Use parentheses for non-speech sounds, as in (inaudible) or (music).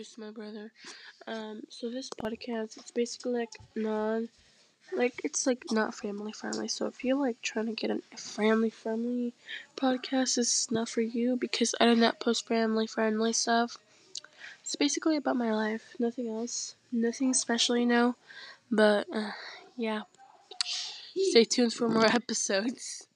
just my brother. Um, so this podcast, it's basically like non, like it's like not family friendly. So if you're like trying to get a family friendly podcast, this is not for you because I do not post family friendly stuff. It's basically about my life, nothing else, nothing special, you know. But uh, yeah, stay tuned for more (laughs) episodes.